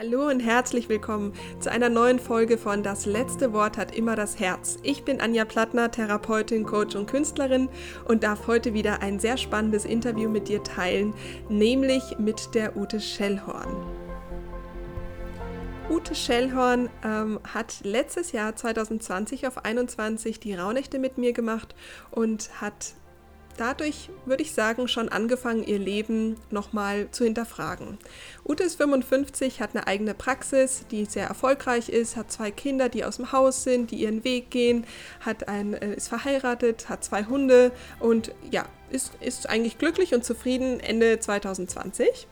Hallo und herzlich willkommen zu einer neuen Folge von Das letzte Wort hat immer das Herz. Ich bin Anja Plattner, Therapeutin, Coach und Künstlerin und darf heute wieder ein sehr spannendes Interview mit dir teilen, nämlich mit der Ute Schellhorn. Ute Schellhorn ähm, hat letztes Jahr 2020 auf 21 die Rauhnächte mit mir gemacht und hat dadurch, würde ich sagen, schon angefangen, ihr Leben nochmal zu hinterfragen. Ute ist 55, hat eine eigene Praxis, die sehr erfolgreich ist, hat zwei Kinder, die aus dem Haus sind, die ihren Weg gehen, hat ein, äh, ist verheiratet, hat zwei Hunde und ja, ist, ist eigentlich glücklich und zufrieden Ende 2020.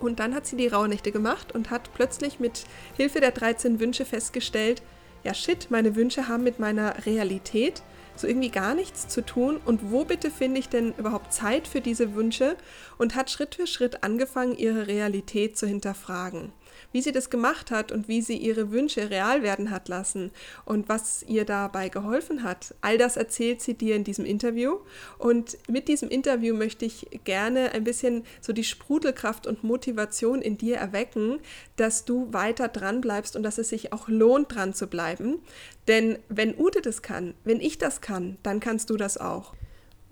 Und dann hat sie die Rauhnächte gemacht und hat plötzlich mit Hilfe der 13 Wünsche festgestellt, ja shit, meine Wünsche haben mit meiner Realität so irgendwie gar nichts zu tun? Und wo bitte finde ich denn überhaupt Zeit für diese Wünsche? Und hat Schritt für Schritt angefangen, ihre Realität zu hinterfragen wie sie das gemacht hat und wie sie ihre Wünsche real werden hat lassen und was ihr dabei geholfen hat. All das erzählt sie dir in diesem Interview. Und mit diesem Interview möchte ich gerne ein bisschen so die Sprudelkraft und Motivation in dir erwecken, dass du weiter dran bleibst und dass es sich auch lohnt, dran zu bleiben. Denn wenn Ute das kann, wenn ich das kann, dann kannst du das auch.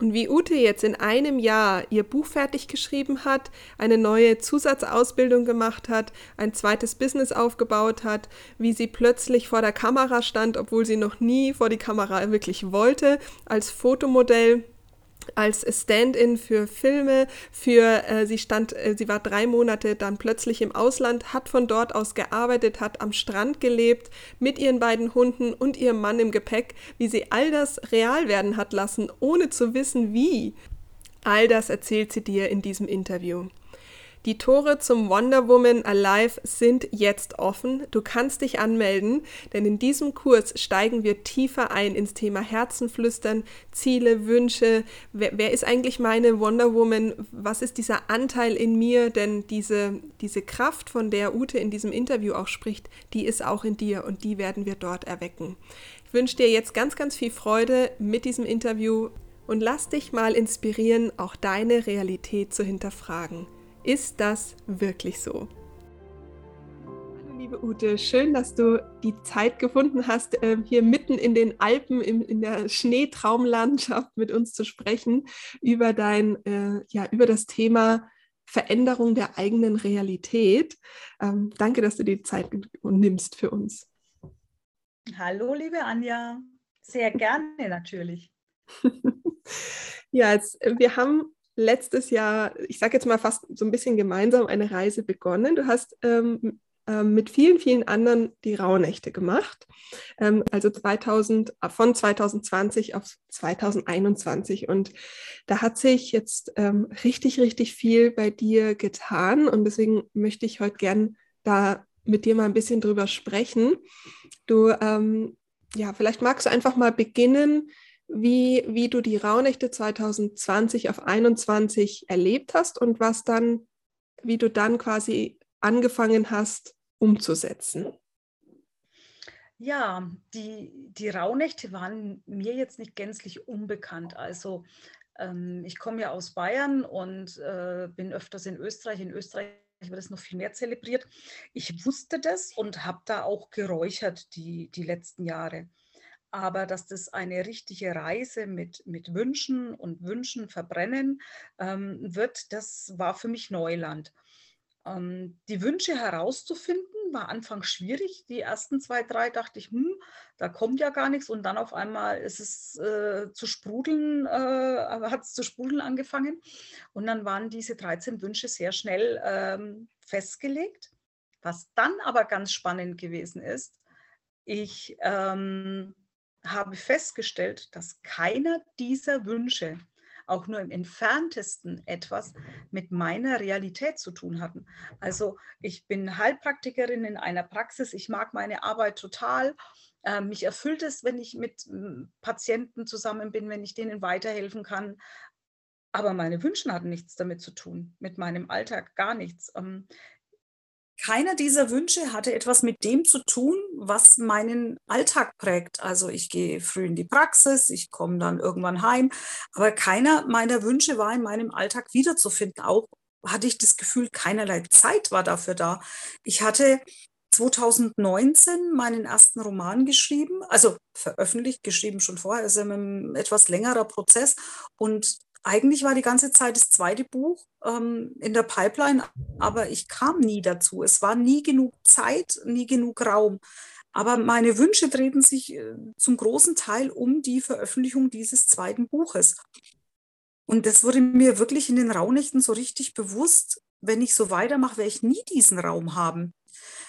Und wie Ute jetzt in einem Jahr ihr Buch fertig geschrieben hat, eine neue Zusatzausbildung gemacht hat, ein zweites Business aufgebaut hat, wie sie plötzlich vor der Kamera stand, obwohl sie noch nie vor die Kamera wirklich wollte, als Fotomodell als Stand-in für Filme, für äh, sie stand, äh, sie war drei Monate dann plötzlich im Ausland, hat von dort aus gearbeitet, hat am Strand gelebt mit ihren beiden Hunden und ihrem Mann im Gepäck, wie sie all das real werden hat lassen, ohne zu wissen wie. All das erzählt sie dir in diesem Interview. Die Tore zum Wonder Woman Alive sind jetzt offen. Du kannst dich anmelden, denn in diesem Kurs steigen wir tiefer ein ins Thema Herzenflüstern, Ziele, Wünsche. Wer, wer, ist eigentlich meine Wonder Woman? Was ist dieser Anteil in mir? Denn diese, diese Kraft, von der Ute in diesem Interview auch spricht, die ist auch in dir und die werden wir dort erwecken. Ich wünsche dir jetzt ganz, ganz viel Freude mit diesem Interview und lass dich mal inspirieren, auch deine Realität zu hinterfragen. Ist das wirklich so? Hallo liebe Ute, schön, dass du die Zeit gefunden hast, ähm, hier mitten in den Alpen in der Schneetraumlandschaft mit uns zu sprechen über dein, äh, ja, über das Thema Veränderung der eigenen Realität. Ähm, danke, dass du die Zeit nimmst für uns. Hallo, liebe Anja. Sehr gerne natürlich. ja, jetzt, wir haben letztes Jahr, ich sage jetzt mal fast so ein bisschen gemeinsam eine Reise begonnen. Du hast ähm, ähm, mit vielen, vielen anderen die Rauhnächte gemacht. Ähm, also 2000, von 2020 auf 2021. Und da hat sich jetzt ähm, richtig, richtig viel bei dir getan. Und deswegen möchte ich heute gern da mit dir mal ein bisschen drüber sprechen. Du, ähm, ja, vielleicht magst du einfach mal beginnen, wie, wie du die Rauhnächte 2020 auf 21 erlebt hast und was dann, wie du dann quasi angefangen hast umzusetzen. Ja, die, die Rauhnächte waren mir jetzt nicht gänzlich unbekannt. Also ähm, ich komme ja aus Bayern und äh, bin öfters in Österreich. In Österreich wird es noch viel mehr zelebriert. Ich wusste das und habe da auch geräuchert die, die letzten Jahre. Aber dass das eine richtige Reise mit, mit Wünschen und Wünschen verbrennen ähm, wird, das war für mich Neuland. Ähm, die Wünsche herauszufinden war anfangs schwierig. Die ersten zwei, drei dachte ich, hm, da kommt ja gar nichts. Und dann auf einmal ist es äh, zu sprudeln, äh, hat es zu sprudeln angefangen. Und dann waren diese 13 Wünsche sehr schnell ähm, festgelegt. Was dann aber ganz spannend gewesen ist, ich ähm, habe festgestellt, dass keiner dieser Wünsche auch nur im entferntesten etwas mit meiner Realität zu tun hatten. Also ich bin Heilpraktikerin in einer Praxis, ich mag meine Arbeit total. Äh, mich erfüllt es, wenn ich mit Patienten zusammen bin, wenn ich denen weiterhelfen kann. Aber meine Wünsche hatten nichts damit zu tun, mit meinem Alltag gar nichts. Ähm, keiner dieser Wünsche hatte etwas mit dem zu tun, was meinen Alltag prägt. Also ich gehe früh in die Praxis, ich komme dann irgendwann heim, aber keiner meiner Wünsche war in meinem Alltag wiederzufinden, auch hatte ich das Gefühl, keinerlei Zeit war dafür da. Ich hatte 2019 meinen ersten Roman geschrieben, also veröffentlicht, geschrieben schon vorher, ist also ein etwas längerer Prozess. Und eigentlich war die ganze Zeit das zweite Buch ähm, in der Pipeline, aber ich kam nie dazu. Es war nie genug Zeit, nie genug Raum. Aber meine Wünsche drehten sich äh, zum großen Teil um die Veröffentlichung dieses zweiten Buches. Und das wurde mir wirklich in den Raunächten so richtig bewusst, wenn ich so weitermache, werde ich nie diesen Raum haben.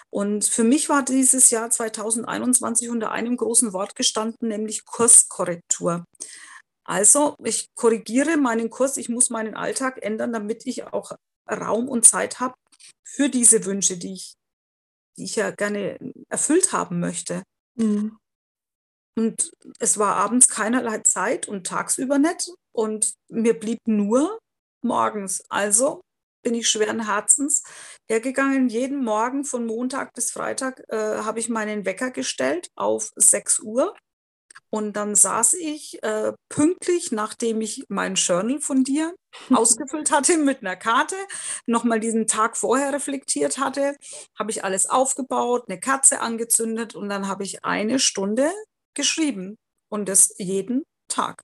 Und für mich war dieses Jahr 2021 unter einem großen Wort gestanden, nämlich Kurskorrektur. Also ich korrigiere meinen Kurs, ich muss meinen Alltag ändern, damit ich auch Raum und Zeit habe für diese Wünsche, die ich, die ich ja gerne erfüllt haben möchte. Mhm. Und es war abends keinerlei Zeit und tagsüber nicht. Und mir blieb nur morgens. Also bin ich schweren Herzens hergegangen. Jeden Morgen von Montag bis Freitag äh, habe ich meinen Wecker gestellt auf 6 Uhr. Und dann saß ich äh, pünktlich, nachdem ich mein Journal von dir ausgefüllt hatte mit einer Karte, nochmal diesen Tag vorher reflektiert hatte, habe ich alles aufgebaut, eine Kerze angezündet und dann habe ich eine Stunde geschrieben und das jeden Tag.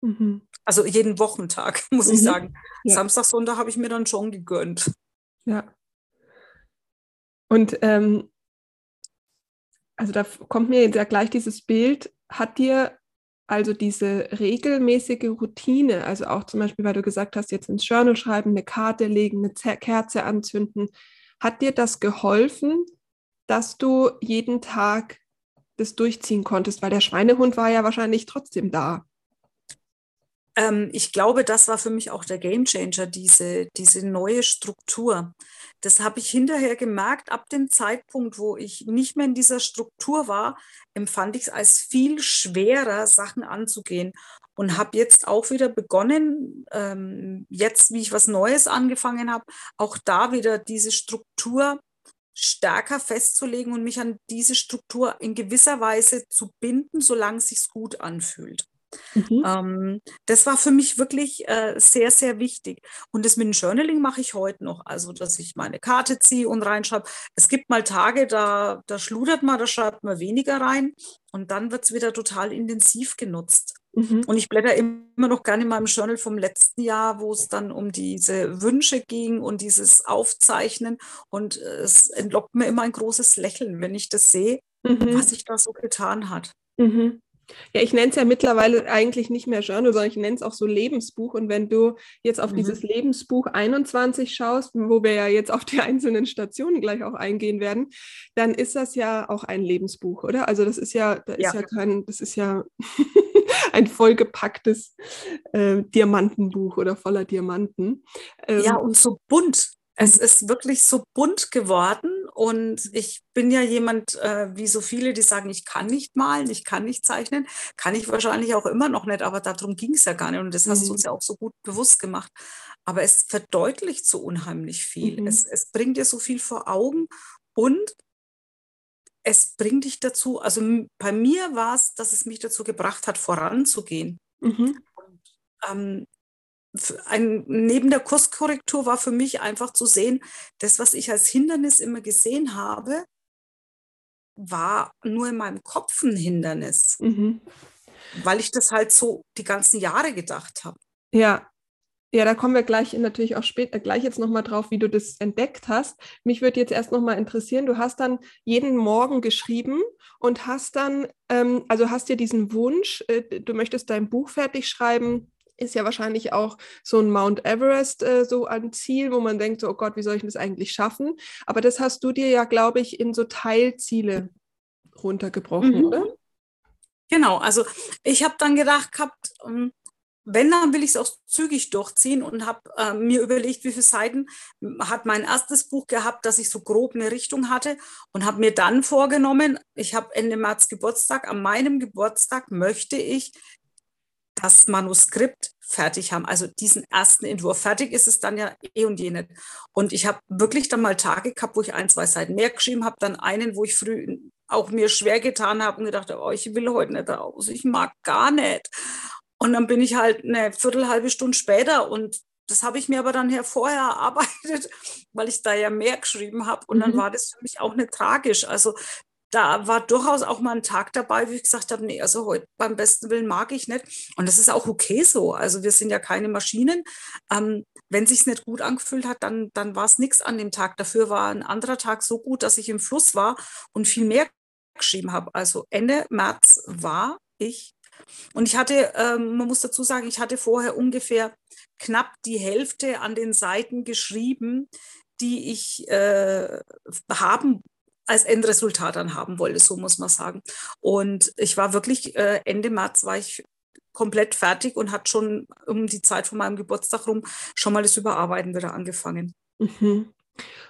Mhm. Also jeden Wochentag, muss mhm. ich sagen. Ja. Samstag, Sonntag habe ich mir dann schon gegönnt. Ja. Und ähm, also da kommt mir jetzt ja gleich dieses Bild, hat dir also diese regelmäßige Routine, also auch zum Beispiel, weil du gesagt hast, jetzt ins Journal schreiben, eine Karte legen, eine Kerze anzünden, hat dir das geholfen, dass du jeden Tag das durchziehen konntest? Weil der Schweinehund war ja wahrscheinlich trotzdem da. Ähm, ich glaube, das war für mich auch der Gamechanger, diese, diese neue Struktur. Das habe ich hinterher gemerkt, ab dem Zeitpunkt, wo ich nicht mehr in dieser Struktur war, empfand ich es als viel schwerer, Sachen anzugehen. Und habe jetzt auch wieder begonnen, ähm, jetzt, wie ich was Neues angefangen habe, auch da wieder diese Struktur stärker festzulegen und mich an diese Struktur in gewisser Weise zu binden, solange es sich gut anfühlt. Mhm. Ähm, das war für mich wirklich äh, sehr, sehr wichtig. Und das mit dem Journaling mache ich heute noch. Also, dass ich meine Karte ziehe und reinschreibe. Es gibt mal Tage, da, da schludert man, da schreibt man weniger rein. Und dann wird es wieder total intensiv genutzt. Mhm. Und ich blätter immer noch gerne in meinem Journal vom letzten Jahr, wo es dann um diese Wünsche ging und dieses Aufzeichnen. Und äh, es entlockt mir immer ein großes Lächeln, wenn ich das sehe, mhm. was sich da so getan hat. Mhm. Ja, ich nenne es ja mittlerweile eigentlich nicht mehr Journal, sondern ich nenne es auch so Lebensbuch. Und wenn du jetzt auf mhm. dieses Lebensbuch 21 schaust, wo wir ja jetzt auf die einzelnen Stationen gleich auch eingehen werden, dann ist das ja auch ein Lebensbuch, oder? Also das ist ja, da ist ja, ja kein, das ist ja ein vollgepacktes äh, Diamantenbuch oder voller Diamanten. Ähm, ja, und so bunt. Es mhm. ist wirklich so bunt geworden und ich bin ja jemand, äh, wie so viele, die sagen, ich kann nicht malen, ich kann nicht zeichnen, kann ich wahrscheinlich auch immer noch nicht, aber darum ging es ja gar nicht und das hast du uns mhm. ja auch so gut bewusst gemacht. Aber es verdeutlicht so unheimlich viel. Mhm. Es, es bringt dir so viel vor Augen und es bringt dich dazu, also bei mir war es, dass es mich dazu gebracht hat, voranzugehen. Mhm. Und, ähm, ein, neben der Kurskorrektur war für mich einfach zu sehen, das, was ich als Hindernis immer gesehen habe, war nur in meinem Kopf ein Hindernis, mhm. weil ich das halt so die ganzen Jahre gedacht habe. Ja, ja, da kommen wir gleich natürlich auch später gleich jetzt nochmal drauf, wie du das entdeckt hast. Mich würde jetzt erst nochmal interessieren, du hast dann jeden Morgen geschrieben und hast dann, ähm, also hast dir diesen Wunsch, äh, du möchtest dein Buch fertig schreiben, ist ja wahrscheinlich auch so ein Mount Everest äh, so ein Ziel, wo man denkt, so, oh Gott, wie soll ich das eigentlich schaffen? Aber das hast du dir ja, glaube ich, in so Teilziele runtergebrochen, mhm. oder? Genau, also ich habe dann gedacht gehabt, ähm, wenn, dann will ich es auch zügig durchziehen und habe äh, mir überlegt, wie viele Seiten hat mein erstes Buch gehabt, dass ich so grob eine Richtung hatte und habe mir dann vorgenommen, ich habe Ende März Geburtstag, an meinem Geburtstag möchte ich das Manuskript fertig haben, also diesen ersten Entwurf. Fertig ist es dann ja eh und je nicht. Und ich habe wirklich dann mal Tage gehabt, wo ich ein, zwei Seiten mehr geschrieben habe, dann einen, wo ich früh auch mir schwer getan habe und gedacht habe, oh, ich will heute nicht raus, ich mag gar nicht. Und dann bin ich halt eine Viertel, halbe Stunde später und das habe ich mir aber dann vorher erarbeitet, weil ich da ja mehr geschrieben habe. Und dann mhm. war das für mich auch nicht tragisch. Also da war durchaus auch mal ein Tag dabei, wie ich gesagt habe, nee, also heute beim besten Willen mag ich nicht. Und das ist auch okay so. Also wir sind ja keine Maschinen. Ähm, wenn sich nicht gut angefühlt hat, dann, dann war es nichts an dem Tag. Dafür war ein anderer Tag so gut, dass ich im Fluss war und viel mehr geschrieben habe. Also Ende März war ich. Und ich hatte, ähm, man muss dazu sagen, ich hatte vorher ungefähr knapp die Hälfte an den Seiten geschrieben, die ich äh, haben als Endresultat dann haben wollte, so muss man sagen. Und ich war wirklich, äh, Ende März war ich komplett fertig und hat schon um die Zeit von meinem Geburtstag rum schon mal das Überarbeiten wieder angefangen. Mhm.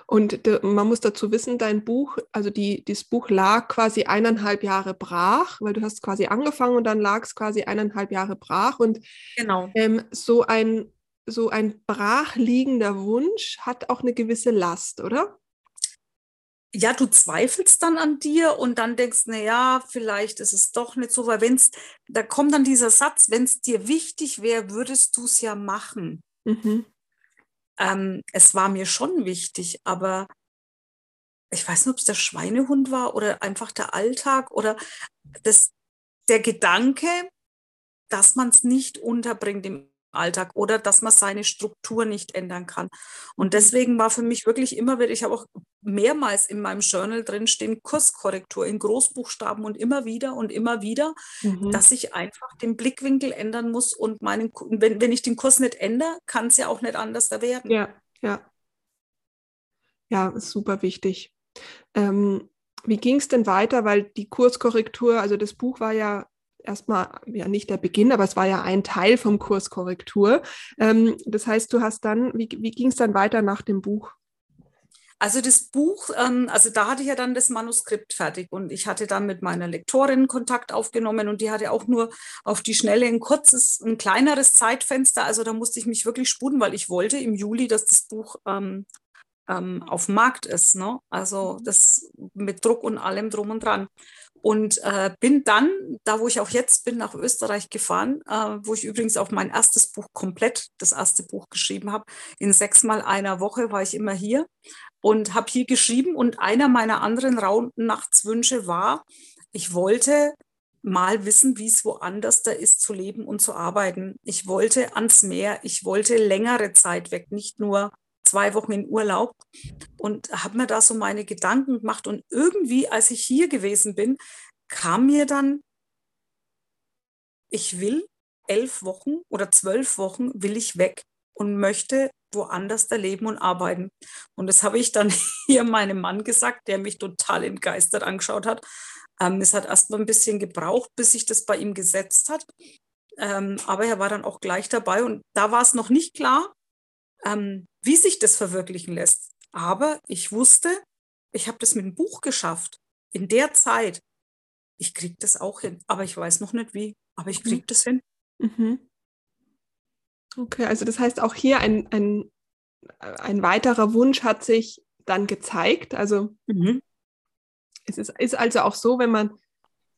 Und man muss dazu wissen, dein Buch, also die, dieses Buch lag quasi eineinhalb Jahre brach, weil du hast quasi angefangen und dann lag es quasi eineinhalb Jahre brach. Und genau. ähm, so ein so ein brachliegender Wunsch hat auch eine gewisse Last, oder? Ja, du zweifelst dann an dir und dann denkst, na ja, vielleicht ist es doch nicht so, weil wenn es, da kommt dann dieser Satz, wenn es dir wichtig wäre, würdest du es ja machen. Mhm. Ähm, es war mir schon wichtig, aber ich weiß nicht, ob es der Schweinehund war oder einfach der Alltag oder das, der Gedanke, dass man es nicht unterbringt im Alltag oder dass man seine Struktur nicht ändern kann. Und mhm. deswegen war für mich wirklich immer wieder, ich habe auch mehrmals in meinem Journal drin stehen, Kurskorrektur in Großbuchstaben und immer wieder und immer wieder, mhm. dass ich einfach den Blickwinkel ändern muss und meinen, wenn, wenn ich den Kurs nicht ändere, kann es ja auch nicht anders da werden. Ja, ja. Ja, ist super wichtig. Ähm, wie ging es denn weiter? Weil die Kurskorrektur, also das Buch war ja erstmal ja nicht der Beginn, aber es war ja ein Teil vom Kurs Korrektur. Ähm, das heißt, du hast dann, wie, wie ging es dann weiter nach dem Buch? Also das Buch, ähm, also da hatte ich ja dann das Manuskript fertig und ich hatte dann mit meiner Lektorin Kontakt aufgenommen und die hatte auch nur auf die Schnelle ein kurzes, ein kleineres Zeitfenster. Also da musste ich mich wirklich sputen, weil ich wollte im Juli, dass das Buch ähm, ähm, auf dem Markt ist. Ne? Also das mit Druck und allem drum und dran. Und äh, bin dann, da wo ich auch jetzt bin, nach Österreich gefahren, äh, wo ich übrigens auch mein erstes Buch komplett, das erste Buch geschrieben habe. In sechsmal einer Woche war ich immer hier und habe hier geschrieben. Und einer meiner anderen Raumnachtswünsche war, ich wollte mal wissen, wie es woanders da ist zu leben und zu arbeiten. Ich wollte ans Meer, ich wollte längere Zeit weg, nicht nur zwei Wochen in Urlaub und habe mir da so meine Gedanken gemacht. Und irgendwie, als ich hier gewesen bin, kam mir dann, ich will elf Wochen oder zwölf Wochen will ich weg und möchte woanders da leben und arbeiten. Und das habe ich dann hier meinem Mann gesagt, der mich total entgeistert angeschaut hat. Ähm, es hat erst mal ein bisschen gebraucht, bis sich das bei ihm gesetzt hat. Ähm, aber er war dann auch gleich dabei und da war es noch nicht klar, ähm, wie sich das verwirklichen lässt. Aber ich wusste, ich habe das mit dem Buch geschafft. In der Zeit. Ich kriege das auch hin. Aber ich weiß noch nicht wie. Aber ich kriege mhm. das hin. Mhm. Okay, also das heißt auch hier ein, ein, ein weiterer Wunsch hat sich dann gezeigt. Also mhm. es ist, ist also auch so, wenn man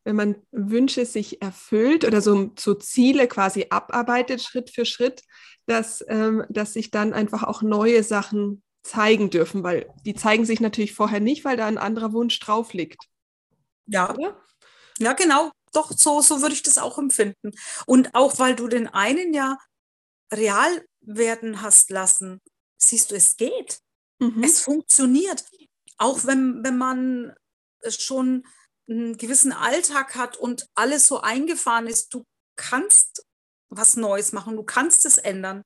wenn man Wünsche sich erfüllt oder so, so Ziele quasi abarbeitet, Schritt für Schritt, dass, ähm, dass sich dann einfach auch neue Sachen zeigen dürfen, weil die zeigen sich natürlich vorher nicht, weil da ein anderer Wunsch drauf liegt. Ja, Oder? ja genau. Doch, so, so würde ich das auch empfinden. Und auch weil du den einen ja real werden hast lassen, siehst du, es geht. Mhm. Es funktioniert. Auch wenn, wenn man schon einen gewissen Alltag hat und alles so eingefahren ist, du kannst was Neues machen, du kannst es ändern.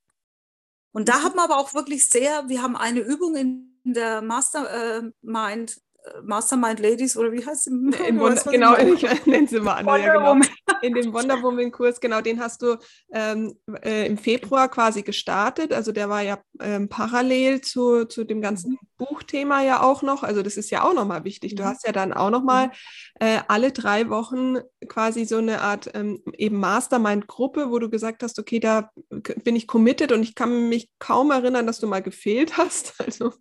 Und da mhm. haben wir aber auch wirklich sehr, wir haben eine Übung in der Mastermind Mastermind Ladies oder wie heißt es? In Wonder, genau, ich nenne sie mal an. Ja, genau. In dem Wonder Woman Kurs, genau, den hast du ähm, äh, im Februar quasi gestartet. Also der war ja ähm, parallel zu, zu dem ganzen mhm. Buchthema ja auch noch. Also das ist ja auch nochmal wichtig. Du mhm. hast ja dann auch nochmal mhm. äh, alle drei Wochen quasi so eine Art ähm, eben Mastermind-Gruppe, wo du gesagt hast, okay, da bin ich committed und ich kann mich kaum erinnern, dass du mal gefehlt hast. Also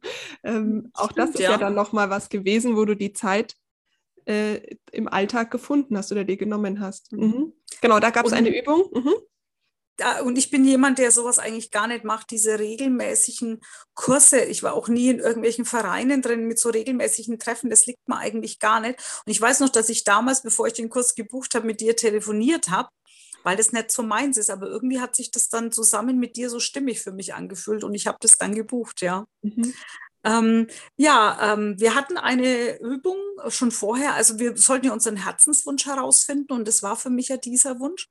ähm, auch das ist ja, ja dann nochmal was gewesen wo du die Zeit äh, im Alltag gefunden hast oder dir genommen hast. Mhm. mhm. Genau, da gab es eine Übung. Mhm. Und ich bin jemand, der sowas eigentlich gar nicht macht, diese regelmäßigen Kurse. Ich war auch nie in irgendwelchen Vereinen drin mit so regelmäßigen Treffen. Das liegt mir eigentlich gar nicht. Und ich weiß noch, dass ich damals, bevor ich den Kurs gebucht habe, mit dir telefoniert habe, weil das nicht so meins ist. Aber irgendwie hat sich das dann zusammen mit dir so stimmig für mich angefühlt und ich habe das dann gebucht, ja. Mhm. Ähm, ja, ähm, wir hatten eine Übung schon vorher. Also wir sollten ja unseren Herzenswunsch herausfinden und das war für mich ja dieser Wunsch.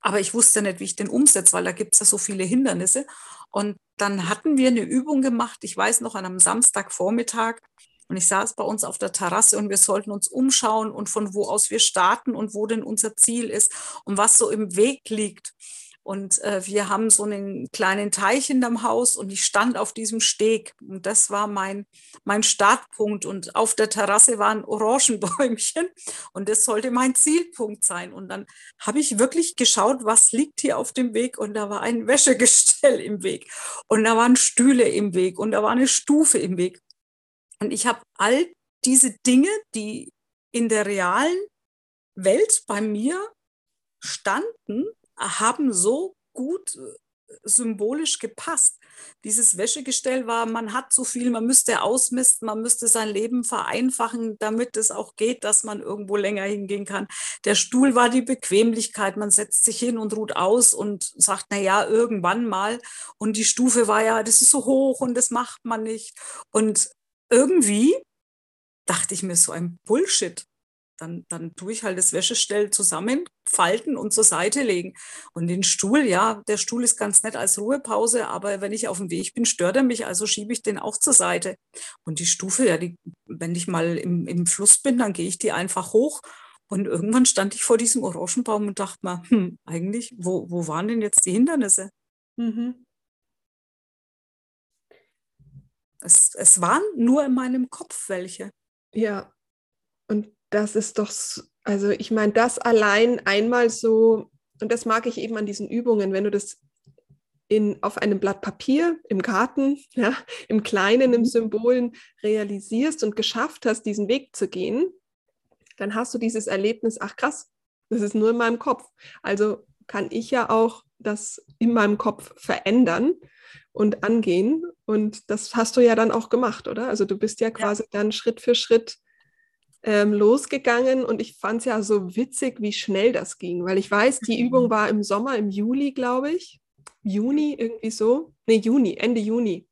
Aber ich wusste nicht, wie ich den umsetze, weil da gibt es ja so viele Hindernisse. Und dann hatten wir eine Übung gemacht, ich weiß noch, an einem Samstagvormittag. Und ich saß bei uns auf der Terrasse und wir sollten uns umschauen und von wo aus wir starten und wo denn unser Ziel ist und was so im Weg liegt. Und äh, wir haben so einen kleinen Teich in dem Haus und ich stand auf diesem Steg. Und das war mein, mein Startpunkt. Und auf der Terrasse waren Orangenbäumchen und das sollte mein Zielpunkt sein. Und dann habe ich wirklich geschaut, was liegt hier auf dem Weg. Und da war ein Wäschegestell im Weg. Und da waren Stühle im Weg. Und da war eine Stufe im Weg. Und ich habe all diese Dinge, die in der realen Welt bei mir standen, haben so gut äh, symbolisch gepasst. Dieses Wäschegestell war, man hat so viel, man müsste ausmisten, man müsste sein Leben vereinfachen, damit es auch geht, dass man irgendwo länger hingehen kann. Der Stuhl war die Bequemlichkeit, man setzt sich hin und ruht aus und sagt, na ja, irgendwann mal. Und die Stufe war ja, das ist so hoch und das macht man nicht. Und irgendwie dachte ich mir so ein Bullshit dann, dann tue ich halt das Wäschestell zusammenfalten und zur Seite legen. Und den Stuhl, ja, der Stuhl ist ganz nett als Ruhepause, aber wenn ich auf dem Weg bin, stört er mich, also schiebe ich den auch zur Seite. Und die Stufe, ja, die, wenn ich mal im, im Fluss bin, dann gehe ich die einfach hoch. Und irgendwann stand ich vor diesem Orangenbaum und dachte mir, hm, eigentlich, wo, wo waren denn jetzt die Hindernisse? Mhm. Es, es waren nur in meinem Kopf welche. Ja, und das ist doch, also ich meine, das allein einmal so, und das mag ich eben an diesen Übungen, wenn du das in, auf einem Blatt Papier im Garten, ja, im Kleinen, im mhm. Symbolen realisierst und geschafft hast, diesen Weg zu gehen, dann hast du dieses Erlebnis, ach krass, das ist nur in meinem Kopf. Also kann ich ja auch das in meinem Kopf verändern und angehen. Und das hast du ja dann auch gemacht, oder? Also du bist ja quasi ja. dann Schritt für Schritt ähm, losgegangen und ich fand es ja so witzig, wie schnell das ging, weil ich weiß, die Übung war im Sommer, im Juli, glaube ich. Juni, irgendwie so. Ne, Juni, Ende Juni.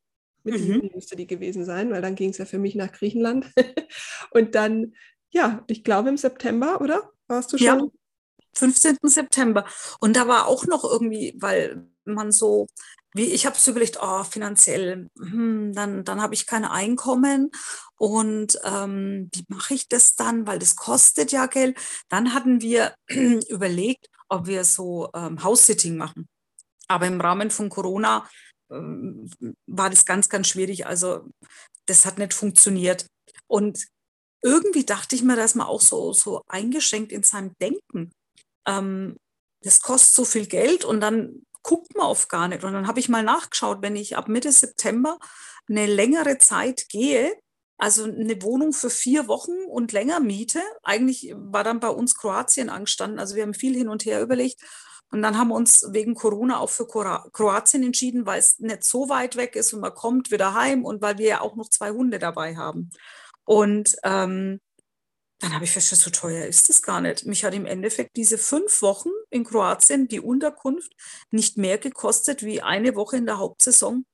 Mitte mhm. Juni müsste die gewesen sein, weil dann ging es ja für mich nach Griechenland. und dann, ja, ich glaube im September, oder? Warst du schon? Ja, 15. September. Und da war auch noch irgendwie, weil man so wie ich habe so überlegt, oh, finanziell, hm, dann, dann habe ich kein Einkommen und ähm, wie mache ich das dann, weil das kostet ja Geld. Dann hatten wir überlegt, ob wir so ähm, House-Sitting machen. Aber im Rahmen von Corona ähm, war das ganz, ganz schwierig. Also das hat nicht funktioniert. Und irgendwie dachte ich mir, da ist man auch so, so eingeschränkt in seinem Denken. Ähm, das kostet so viel Geld und dann guckt man oft gar nicht. Und dann habe ich mal nachgeschaut, wenn ich ab Mitte September eine längere Zeit gehe, also eine Wohnung für vier Wochen und länger miete. Eigentlich war dann bei uns Kroatien angestanden. Also wir haben viel hin und her überlegt. Und dann haben wir uns wegen Corona auch für Kroatien entschieden, weil es nicht so weit weg ist und man kommt wieder heim und weil wir ja auch noch zwei Hunde dabei haben. Und ähm, dann habe ich festgestellt, so teuer ist das gar nicht. Mich hat im Endeffekt diese fünf Wochen in Kroatien, die Unterkunft, nicht mehr gekostet wie eine Woche in der Hauptsaison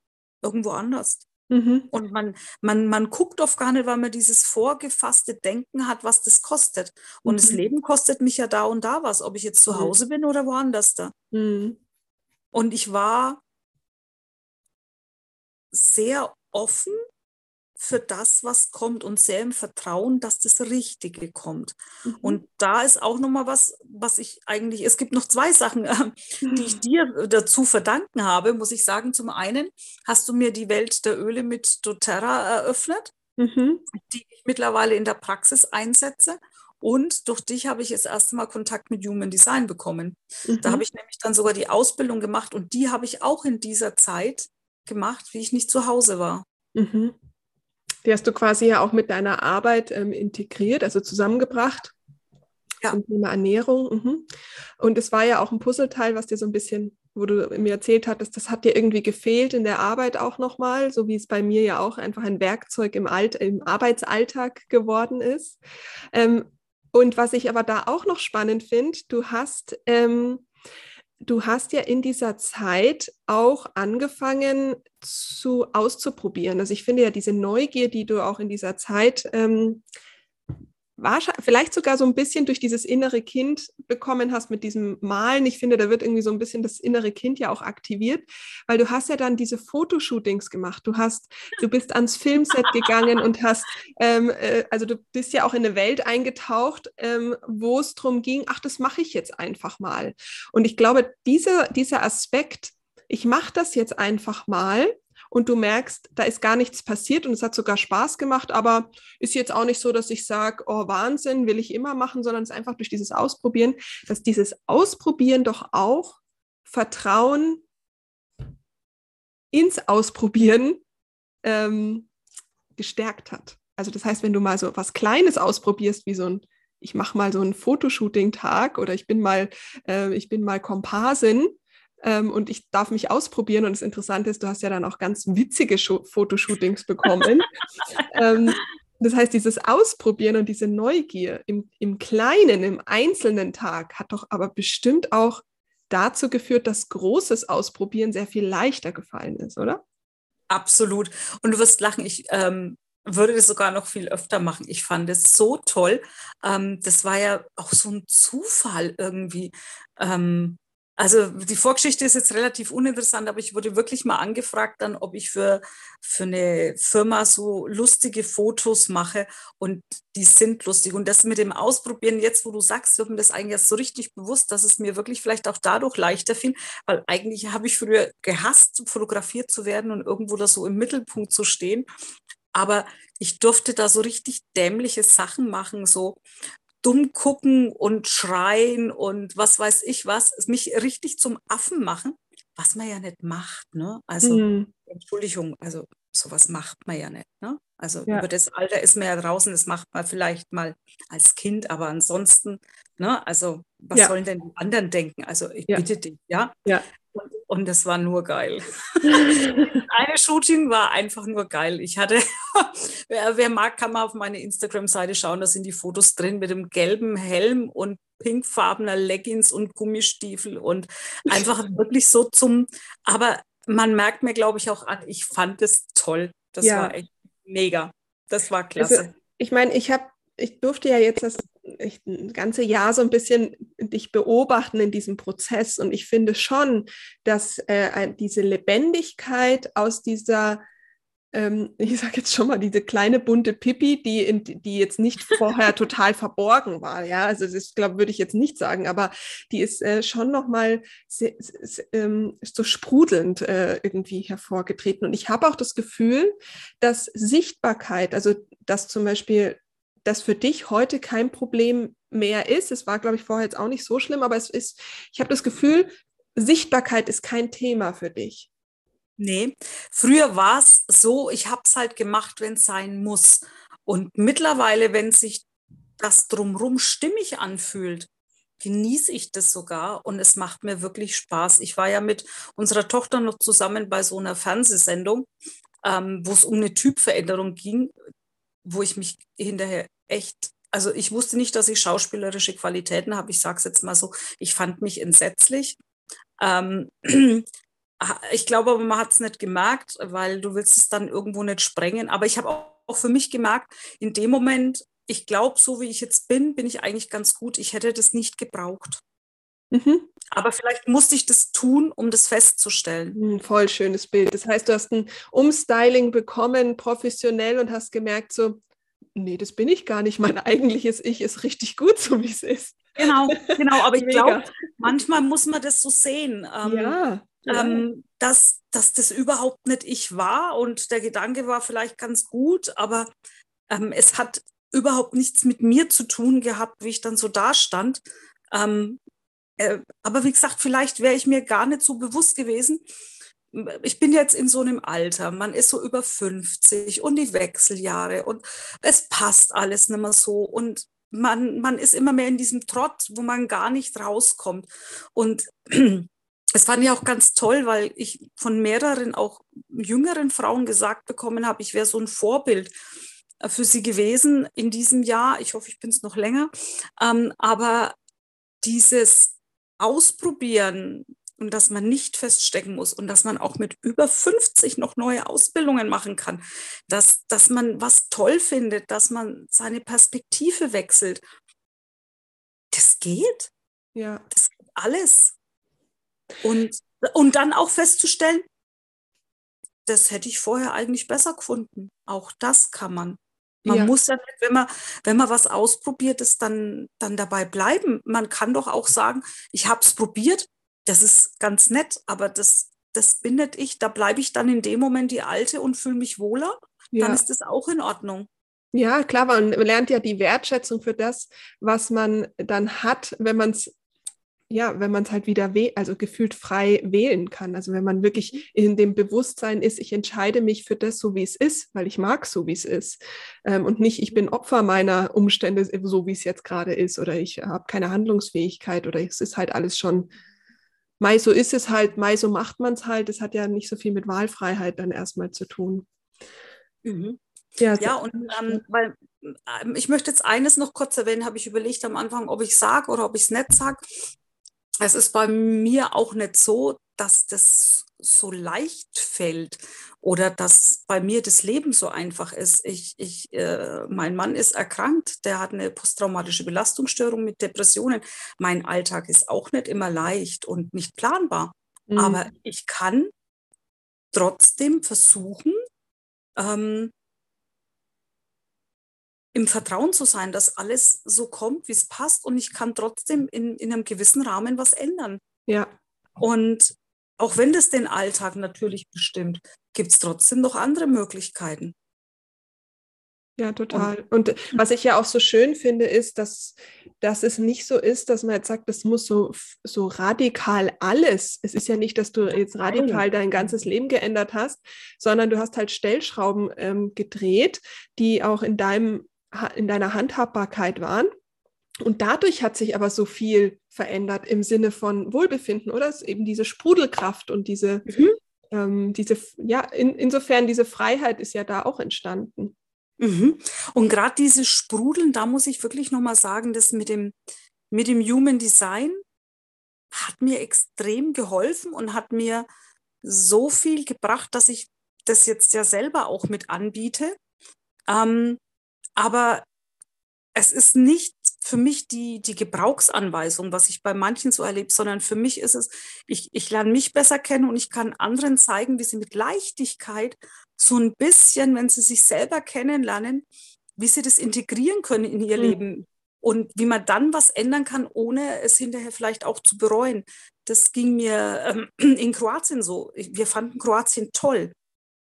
irgendwo anders. Mhm. Und man, man, man guckt oft gar nicht, weil man dieses vorgefasste Denken hat, was das kostet. Und mhm. das Leben kostet mich ja da und da was, ob ich jetzt zu. Hause bin oder woanders da. Mhm. Und ich war sehr offen für das, was kommt und sehr im Vertrauen, dass das Richtige kommt. Mhm. Und da ist auch nochmal was, was ich eigentlich, es gibt noch zwei Sachen, äh, die ich dir dazu verdanken habe, muss ich sagen. Zum einen hast du mir die Welt der Öle mit doTERRA eröffnet, mhm. die ich mittlerweile in der Praxis einsetze. Und durch dich habe ich das erste Mal Kontakt mit Human Design bekommen. Mhm. Da habe ich nämlich dann sogar die Ausbildung gemacht und die habe ich auch in dieser Zeit gemacht, wie ich nicht zu Hause war. Die hast du quasi ja auch mit deiner Arbeit ähm, integriert, also zusammengebracht. ja. zum Thema Ernährung. Mhm. Und es war ja auch ein Puzzleteil, was dir so ein bisschen, wo du mir erzählt hattest, das hat dir irgendwie gefehlt in der Arbeit auch nochmal, so wie es bei mir ja auch einfach ein Werkzeug im, Alt im Arbeitsalltag geworden ist. Ähm, und was ich aber da auch noch spannend finde, du hast ähm, du hast ja in dieser Zeit auch angefangen zu auszuprobieren. Also ich finde ja diese Neugier, die du auch in dieser Zeit ähm, wahrscheinlich, vielleicht sogar so ein bisschen durch dieses innere Kind bekommen hast mit diesem Malen. Ich finde, da wird irgendwie so ein bisschen das innere Kind ja auch aktiviert, weil du hast ja dann diese Fotoshootings gemacht. Du hast, du bist ans Filmset gegangen und hast, ähm, äh, also du bist ja auch in eine Welt eingetaucht, ähm, wo es darum ging, ach, das mache ich jetzt einfach mal. Und ich glaube, dieser, dieser Aspekt, ich mache das jetzt einfach mal, und du merkst, da ist gar nichts passiert und es hat sogar Spaß gemacht, aber ist jetzt auch nicht so, dass ich sage, oh Wahnsinn, will ich immer machen, sondern es ist einfach durch dieses Ausprobieren, dass dieses Ausprobieren doch auch Vertrauen ins Ausprobieren ähm, gestärkt hat. Also das heißt, wenn du mal so was Kleines ausprobierst, wie so ein, ich mache mal so einen Fotoshooting-Tag oder ich bin mal, äh, ich bin mal Komparsin, ähm, und ich darf mich ausprobieren. Und das Interessante ist, du hast ja dann auch ganz witzige Scho Fotoshootings bekommen. ähm, das heißt, dieses Ausprobieren und diese Neugier im, im kleinen, im einzelnen Tag hat doch aber bestimmt auch dazu geführt, dass großes Ausprobieren sehr viel leichter gefallen ist, oder? Absolut. Und du wirst lachen, ich ähm, würde das sogar noch viel öfter machen. Ich fand es so toll. Ähm, das war ja auch so ein Zufall irgendwie. Ähm, also die Vorgeschichte ist jetzt relativ uninteressant, aber ich wurde wirklich mal angefragt dann, ob ich für, für eine Firma so lustige Fotos mache und die sind lustig. Und das mit dem Ausprobieren, jetzt wo du sagst, wird mir das eigentlich erst so richtig bewusst, dass es mir wirklich vielleicht auch dadurch leichter fiel, weil eigentlich habe ich früher gehasst, fotografiert zu werden und irgendwo da so im Mittelpunkt zu stehen. Aber ich durfte da so richtig dämliche Sachen machen, so dumm gucken und schreien und was weiß ich was, mich richtig zum Affen machen, was man ja nicht macht. Ne? Also, mhm. Entschuldigung, also sowas macht man ja nicht. Ne? Also ja. über das Alter ist man ja draußen, das macht man vielleicht mal als Kind, aber ansonsten, ne? also was ja. sollen denn die anderen denken? Also ich ja. bitte dich, ja. ja. Und, und das war nur geil. Eine Shooting war einfach nur geil. Ich hatte, wer, wer mag, kann mal auf meine Instagram-Seite schauen, da sind die Fotos drin mit dem gelben Helm und pinkfarbener Leggings und Gummistiefel und einfach wirklich so zum, aber man merkt mir, glaube ich, auch an, ich fand es toll. Das war echt mega. Das war klasse. Also, ich meine, ich habe, ich durfte ja jetzt das ich, ein ganze Jahr so ein bisschen dich beobachten in diesem Prozess und ich finde schon, dass äh, diese Lebendigkeit aus dieser ähm, ich sage jetzt schon mal, diese kleine bunte Pippi, die, in, die jetzt nicht vorher total verborgen war. Ja, also das glaube würde ich jetzt nicht sagen, aber die ist äh, schon nochmal ähm, so sprudelnd äh, irgendwie hervorgetreten. Und ich habe auch das Gefühl, dass Sichtbarkeit, also dass zum Beispiel das für dich heute kein Problem mehr ist. Es war, glaube ich, vorher jetzt auch nicht so schlimm, aber es ist, ich habe das Gefühl, Sichtbarkeit ist kein Thema für dich. Nee, früher war es so, ich habe es halt gemacht, wenn es sein muss. Und mittlerweile, wenn sich das drumherum stimmig anfühlt, genieße ich das sogar und es macht mir wirklich Spaß. Ich war ja mit unserer Tochter noch zusammen bei so einer Fernsehsendung, ähm, wo es um eine Typveränderung ging, wo ich mich hinterher echt, also ich wusste nicht, dass ich schauspielerische Qualitäten habe. Ich sage es jetzt mal so, ich fand mich entsetzlich. Ähm, ich glaube aber, man hat es nicht gemerkt, weil du willst es dann irgendwo nicht sprengen. Aber ich habe auch für mich gemerkt, in dem Moment, ich glaube, so wie ich jetzt bin, bin ich eigentlich ganz gut. Ich hätte das nicht gebraucht. Mhm. Aber vielleicht musste ich das tun, um das festzustellen. Ein hm, voll schönes Bild. Das heißt, du hast ein Umstyling bekommen, professionell, und hast gemerkt, so, nee, das bin ich gar nicht. Mein eigentliches Ich ist richtig gut, so wie es ist. Genau, genau. Aber ich glaube, manchmal muss man das so sehen. Ähm, ja ähm, dass, dass das überhaupt nicht ich war und der Gedanke war vielleicht ganz gut, aber ähm, es hat überhaupt nichts mit mir zu tun gehabt, wie ich dann so dastand. Ähm, äh, aber wie gesagt, vielleicht wäre ich mir gar nicht so bewusst gewesen. Ich bin jetzt in so einem Alter, man ist so über 50 und die Wechseljahre und es passt alles nicht mehr so. Und man, man ist immer mehr in diesem Trott, wo man gar nicht rauskommt. Und es fand ich auch ganz toll, weil ich von mehreren auch jüngeren Frauen gesagt bekommen habe, ich wäre so ein Vorbild äh, für sie gewesen in diesem Jahr. Ich hoffe, ich bin es noch länger. Ähm, aber dieses Ausprobieren und dass man nicht feststecken muss und dass man auch mit über 50 noch neue Ausbildungen machen kann, dass, dass man was toll findet, dass man seine Perspektive wechselt. Das geht. Ja. Das geht alles. Und, und dann auch festzustellen, das hätte ich vorher eigentlich besser gefunden. Auch das kann man. Man ja. muss ja nicht, wenn man, wenn man was ausprobiert ist, dann, dann dabei bleiben. Man kann doch auch sagen, ich habe es probiert, das ist ganz nett, aber das, das bin nicht ich. Da bleibe ich dann in dem Moment die Alte und fühle mich wohler. Ja. Dann ist das auch in Ordnung. Ja, klar, man lernt ja die Wertschätzung für das, was man dann hat, wenn man es ja, wenn man es halt wieder also gefühlt frei wählen kann. Also wenn man wirklich mhm. in dem Bewusstsein ist, ich entscheide mich für das so, wie es ist, weil ich mag so, wie es ist. Ähm, und nicht, ich bin Opfer meiner Umstände, so wie es jetzt gerade ist, oder ich habe keine Handlungsfähigkeit oder es ist halt alles schon, Mai, so ist es halt, Mai, so macht man es halt. Es hat ja nicht so viel mit Wahlfreiheit dann erstmal zu tun. Mhm. Ja, ja und ähm, weil ähm, ich möchte jetzt eines noch kurz erwähnen, habe ich überlegt am Anfang, ob ich sage oder ob ich es nicht sage es ist bei mir auch nicht so, dass das so leicht fällt oder dass bei mir das Leben so einfach ist. Ich, ich, äh, mein Mann ist erkrankt, der hat eine posttraumatische Belastungsstörung mit Depressionen. Mein Alltag ist auch nicht immer leicht und nicht planbar. Mhm. Aber ich kann trotzdem versuchen, ähm, im Vertrauen zu sein, dass alles so kommt, wie es passt und ich kann trotzdem in, in einem gewissen Rahmen was ändern. Ja. Und auch wenn das den Alltag natürlich bestimmt, gibt es trotzdem noch andere Möglichkeiten. Ja, total. Und, und, was ich ja auch so schön finde, ist, dass, dass es nicht so ist, dass man jetzt sagt, das muss so, so radikal alles. Es ist ja nicht, dass du jetzt radikal dein ganzes Leben geändert hast, sondern du hast halt Stellschrauben ähm, gedreht, die auch in deinem in deiner Handhabbarkeit waren. Und dadurch hat sich aber so viel verändert im Sinne von Wohlbefinden, oder? Es ist eben diese Sprudelkraft und diese, mhm. ähm, diese ja, in, insofern diese Freiheit ist ja da auch entstanden. Mhm. Und gerade dieses Sprudeln, da muss ich wirklich nochmal sagen, das mit dem, mit dem Human Design hat mir extrem geholfen und hat mir so viel gebracht, dass ich das jetzt ja selber auch mit anbiete. Ähm, aber es ist nicht für mich die, die Gebrauchsanweisung, was ich bei manchen so erlebe, sondern für mich ist es, ich, ich lerne mich besser kennen und ich kann anderen zeigen, wie sie mit Leichtigkeit so ein bisschen, wenn sie sich selber kennenlernen, wie sie das integrieren können in ihr mhm. Leben und wie man dann was ändern kann, ohne es hinterher vielleicht auch zu bereuen. Das ging mir ähm, in Kroatien so. Wir fanden Kroatien toll,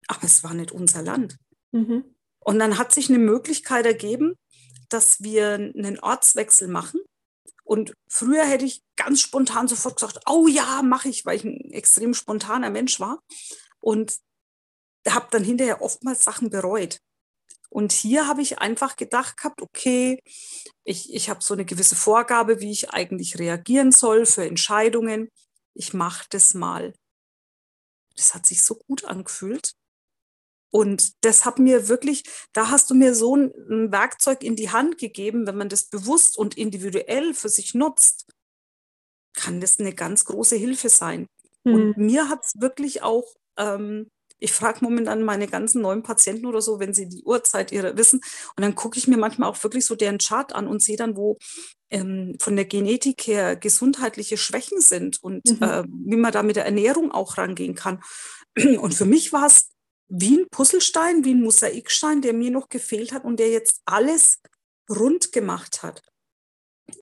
aber es war nicht unser Land. Mhm. Und dann hat sich eine Möglichkeit ergeben, dass wir einen Ortswechsel machen. Und früher hätte ich ganz spontan sofort gesagt, oh ja, mache ich, weil ich ein extrem spontaner Mensch war. Und habe dann hinterher oftmals Sachen bereut. Und hier habe ich einfach gedacht gehabt, okay, ich, ich habe so eine gewisse Vorgabe, wie ich eigentlich reagieren soll für Entscheidungen. Ich mache das mal. Das hat sich so gut angefühlt. Und das hat mir wirklich, da hast du mir so ein, Werkzeug in die Hand gegeben, wenn man das bewusst und individuell für sich nutzt, kann das eine ganz große Hilfe sein. Mhm. Und mir hat es wirklich auch, ähm, ich frage momentan meine ganzen neuen Patienten oder so, wenn sie die Uhrzeit ihrer wissen, und dann gucke ich mir manchmal auch wirklich so deren Chart an und sehe dann, wo ähm, von der Genetik her gesundheitliche Schwächen sind und mhm. äh, wie man da mit der Ernährung auch rangehen kann. Und für mich war es wie ein Puzzlestein, wie ein Mosaikstein, der mir noch gefehlt hat und der jetzt alles rund gemacht hat.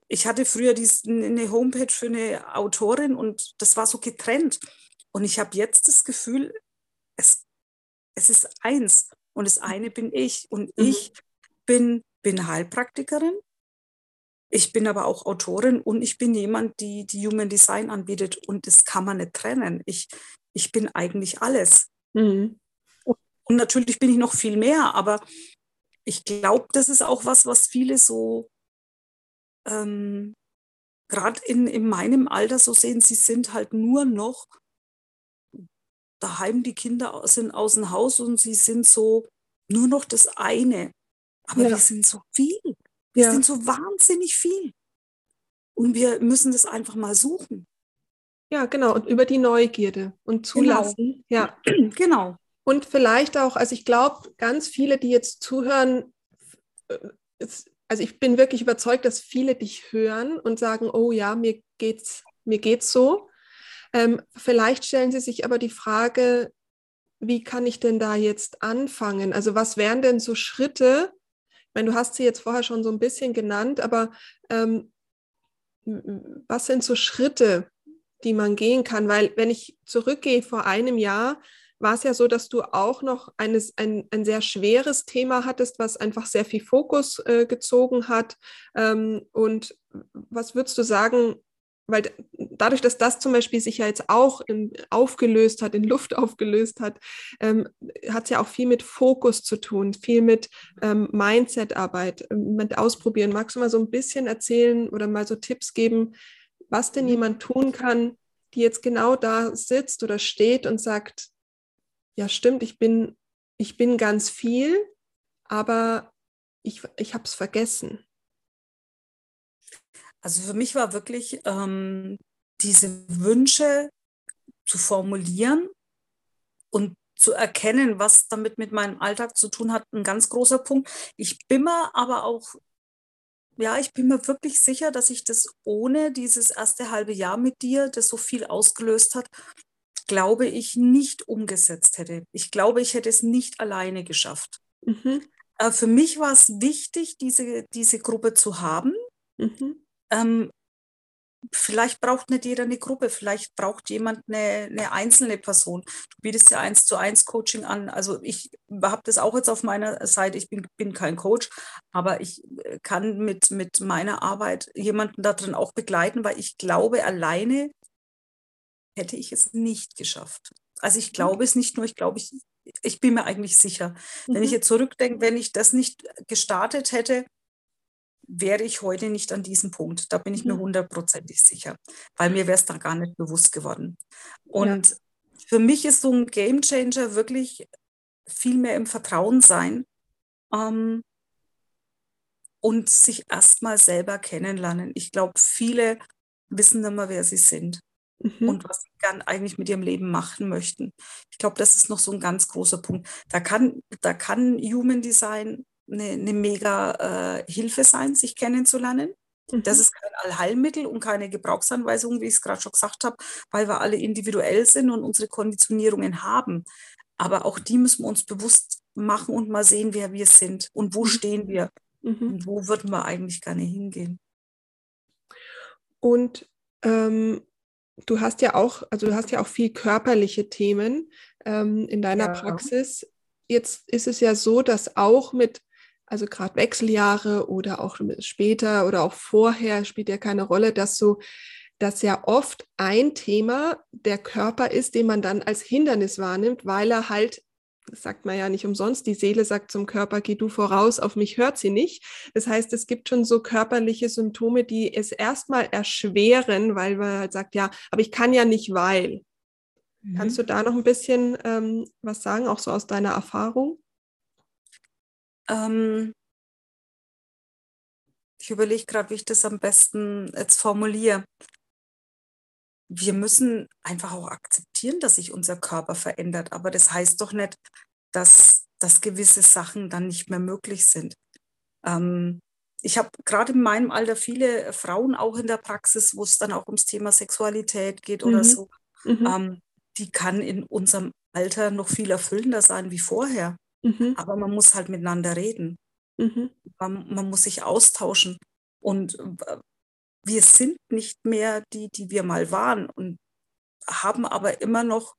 Ich hatte früher eine Homepage für eine Autorin und das war so getrennt. Und ich habe jetzt das Gefühl, es, es ist eins und das eine bin ich. Und mhm. ich bin, bin Heilpraktikerin, ich bin aber auch Autorin und ich bin jemand, die, die Human Design anbietet und das kann man nicht trennen. Ich, ich bin eigentlich alles. Mhm. Und natürlich bin ich noch viel mehr, aber ich glaube, das ist auch was, was viele so ähm, gerade in, in meinem Alter so sehen, sie sind halt nur noch daheim, die Kinder sind aus dem Haus und sie sind so nur noch das eine. Aber ja. wir sind so viel. Wir ja. sind so wahnsinnig viel. Und wir müssen das einfach mal suchen. Ja, genau. Und über die Neugierde und genau. zulassen. Genau. Ja, genau. Und vielleicht auch, also ich glaube, ganz viele, die jetzt zuhören, äh, also ich bin wirklich überzeugt, dass viele dich hören und sagen, oh ja, mir geht's, mir geht's so. Ähm, vielleicht stellen sie sich aber die Frage, wie kann ich denn da jetzt anfangen? Also was wären denn so Schritte? Ich meine, du hast sie jetzt vorher schon so ein bisschen genannt, aber ähm, was sind so Schritte, die man gehen kann? Weil wenn ich zurückgehe vor einem Jahr, war es ja so, dass du auch noch eines, ein, ein sehr schweres Thema hattest, was einfach sehr viel Fokus äh, gezogen hat. Ähm, und was würdest du sagen, weil dadurch, dass das zum Beispiel sich ja jetzt auch in, aufgelöst hat, in Luft aufgelöst hat, ähm, hat es ja auch viel mit Fokus zu tun, viel mit ähm, Mindset-Arbeit, ähm, mit Ausprobieren. Magst du mal so ein bisschen erzählen oder mal so Tipps geben, was denn jemand tun kann, die jetzt genau da sitzt oder steht und sagt, ja stimmt, ich bin, ich bin ganz viel, aber ich, ich habe es vergessen. Also für mich war wirklich ähm, diese Wünsche zu formulieren und zu erkennen, was damit mit meinem Alltag zu tun hat, ein ganz großer Punkt. Ich bin mir aber auch, ja, ich bin mir wirklich sicher, dass ich das ohne dieses erste halbe Jahr mit dir, das so viel ausgelöst hat, glaube ich, nicht umgesetzt hätte. Ich glaube, ich hätte es nicht alleine geschafft. Mhm. Äh, für mich war es wichtig, diese, diese Gruppe zu haben. Mhm. Ähm, vielleicht braucht nicht jeder eine Gruppe, vielleicht braucht jemand eine, eine einzelne Person. Du bietest ja eins zu eins Coaching an. Also ich habe das auch jetzt auf meiner Seite. Ich bin, bin kein Coach, aber ich äh, kann mit, mit meiner Arbeit jemanden darin auch begleiten, weil ich glaube, alleine hätte ich es nicht geschafft. Also ich glaube es nicht nur, ich glaube, ich, ich bin mir eigentlich sicher. Mhm. Wenn ich mhm. jetzt zurückdenke, wenn ich das nicht gestartet hätte, wäre ich heute nicht an diesem Punkt. Da bin ich mhm. mir hundertprozentig sicher, weil mir wäre es da gar nicht bewusst geworden. Und ja. für mich ist so ein Game Changer wirklich viel mehr im Vertrauen sein ähm, und sich erstmal selber kennenlernen. Ich glaube, viele wissen immer, wer sie sind mhm. und was sie gern eigentlich mit ihrem Leben machen möchten. Ich glaube, das ist noch so ein ganz großer Punkt. Da kann, da kann Human Design eine, eine mega äh, Hilfe sein, sich kennenzulernen. Mhm. Das ist kein Allheilmittel und keine Gebrauchsanweisung, wie ich es gerade schon gesagt habe, weil wir alle individuell sind und unsere Konditionierungen haben. Aber auch die müssen wir uns bewusst machen und mal sehen, wer wir sind und wo mhm. stehen wir mhm. und wo würden wir eigentlich gerne hingehen. Und ähm, du hast ja auch, also du hast ja auch viel körperliche Themen ähm, in deiner ja. Praxis. Jetzt ist es ja so, dass auch mit, also gerade Wechseljahre oder auch später oder auch vorher spielt ja keine Rolle, dass so, dass ja oft ein Thema der Körper ist, den man dann als Hindernis wahrnimmt, weil er halt das sagt man ja nicht umsonst, die Seele sagt zum Körper, geh du voraus, auf mich hört sie nicht. Das heißt, es gibt schon so körperliche Symptome, die es erstmal erschweren, weil man halt sagt, ja, aber ich kann ja nicht, weil. Mhm. Kannst du da noch ein bisschen ähm, was sagen, auch so aus deiner Erfahrung? Ähm, ich überlege gerade, wie ich das am besten jetzt formuliere wir müssen einfach auch akzeptieren, dass sich unser Körper verändert. Aber das heißt doch nicht, dass, dass gewisse Sachen dann nicht mehr möglich sind. Ähm, ich habe gerade in meinem Alter viele Frauen auch in der Praxis, wo es dann auch ums Thema Sexualität geht mhm. oder so. Mhm. Ähm, die kann in unserem Alter noch viel erfüllender sein wie vorher. Mhm. Aber man muss halt miteinander reden. Mhm. Man, man, muss sich austauschen. Und wir sind nicht mehr die, die wir mal waren und haben aber immer noch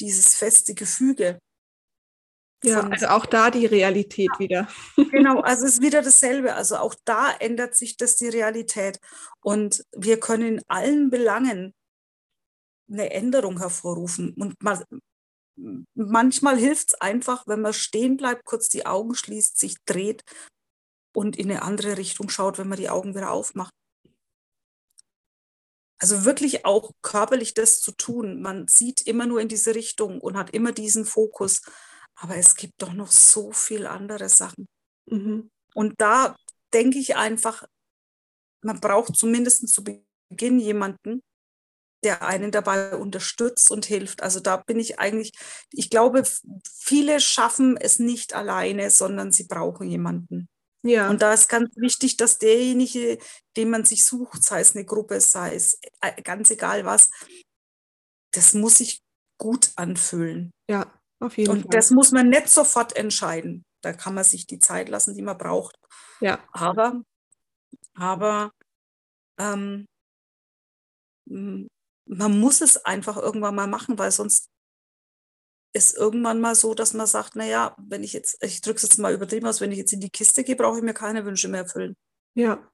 dieses feste Gefüge. Ja, also auch da die Realität ja, wieder. Genau, also es ist wieder dasselbe. Also auch da ändert sich das die Realität. Und wir können in allen Belangen eine Änderung hervorrufen. Und man, manchmal hilft es einfach, wenn man stehen bleibt, kurz die Augen schließt, sich dreht und in eine andere Richtung schaut, wenn man die Augen wieder aufmacht Also wirklich auch körperlich das zu tun. Man sieht immer nur in diese Richtung und hat immer diesen Fokus. Aber es gibt doch noch so viel andere Sachen. Mhm. Und da denke ich einfach, man braucht zumindest zu Beginn jemanden, der einen dabei unterstützt und hilft. Also da bin ich eigentlich, ich glaube, viele schaffen es nicht alleine, sondern sie brauchen jemanden. Ja. Und da ist ganz wichtig, dass derjenige, den man sich sucht, sei es eine Gruppe, sei es äh, ganz egal was, das muss sich gut anfühlen. Ja, auf jeden und Fall. Und das muss man nicht sofort entscheiden. Da kann man sich die Zeit lassen, die man braucht. Ja. Aber, aber ähm, man muss es einfach irgendwann mal machen, weil sonst ist irgendwann mal so, dass man sagt, naja, wenn ich jetzt, ich drücke es jetzt mal übertrieben aus, wenn ich jetzt in die Kiste gehe, brauche ich mir keine Wünsche mehr erfüllen. Ja.